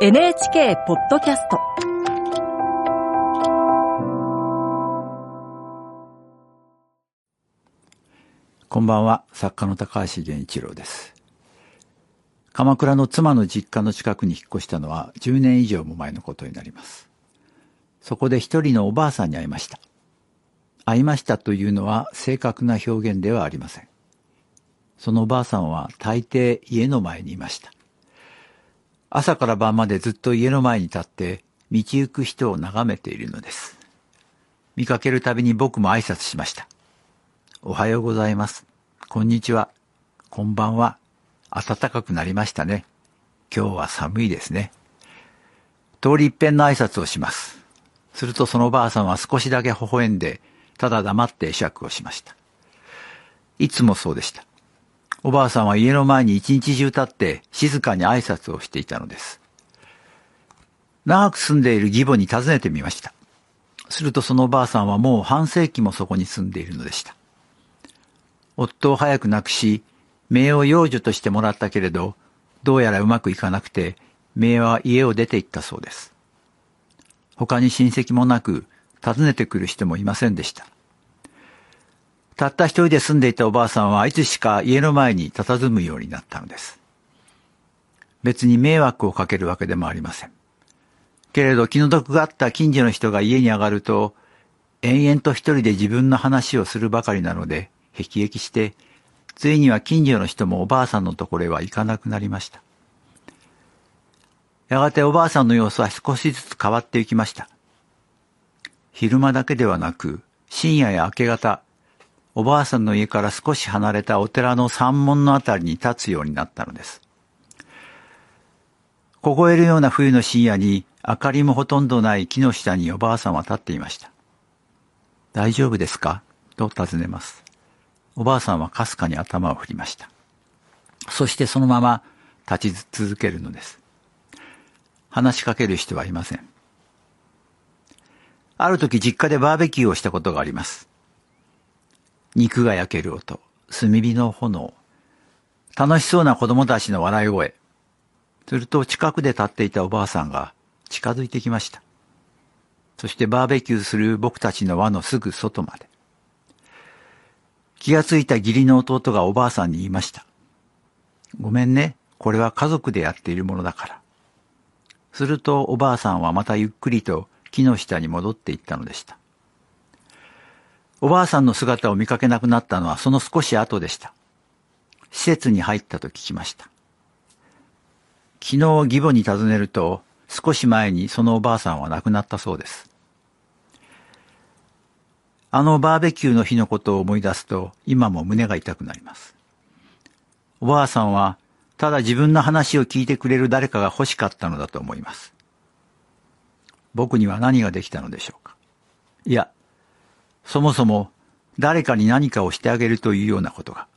NHK ポッドキャストこんばんは、作家の高橋源一郎です。鎌倉の妻の実家の近くに引っ越したのは10年以上も前のことになります。そこで一人のおばあさんに会いました。会いましたというのは正確な表現ではありません。そのおばあさんは大抵家の前にいました。朝から晩までずっと家の前に立って道行く人を眺めているのです。見かけるたびに僕も挨拶しました。おはようございます。こんにちは。こんばんは。暖かくなりましたね。今日は寒いですね。通り一遍の挨拶をします。するとそのおばあさんは少しだけ微笑んで、ただ黙って会釈をしました。いつもそうでした。おばあさんは家の前に一日中立って静かに挨拶をしていたのです。長く住んでいる義母に尋ねてみました。するとそのおばあさんはもう半世紀もそこに住んでいるのでした。夫を早く亡くし、姪を養女としてもらったけれど、どうやらうまくいかなくて、姪は家を出て行ったそうです。他に親戚もなく、訪ねてくる人もいませんでした。たった一人で住んでいたおばあさんはいつしか家の前に佇むようになったのです。別に迷惑をかけるわけでもありません。けれど気の毒があった近所の人が家に上がると、延々と一人で自分の話をするばかりなので、辟易して、ついには近所の人もおばあさんのところへは行かなくなりました。やがておばあさんの様子は少しずつ変わっていきました。昼間だけではなく、深夜や明け方、おばあさんの家から少し離れたお寺の山門のあたりに立つようになったのです。凍えるような冬の深夜に明かりもほとんどない木の下におばあさんは立っていました。大丈夫ですか？と尋ねます。おばあさんはかすかに頭を振りました。そしてそのまま立ち続けるのです。話しかける人はいません。ある時実家でバーベキューをしたことがあります。肉が焼ける音、炭火の炎、楽しそうな子供たちの笑い声。すると近くで立っていたおばあさんが近づいてきました。そしてバーベキューする僕たちの輪のすぐ外まで。気がついた義理の弟がおばあさんに言いました。ごめんね、これは家族でやっているものだから。するとおばあさんはまたゆっくりと木の下に戻っていったのでした。おばあさんの姿を見かけなくなったのはその少し後でした。施設に入ったと聞きました。昨日義母に尋ねると少し前にそのおばあさんは亡くなったそうです。あのバーベキューの日のことを思い出すと今も胸が痛くなります。おばあさんはただ自分の話を聞いてくれる誰かが欲しかったのだと思います。僕には何ができたのでしょうか。いや、そもそも誰かに何かをしてあげるというようなことが、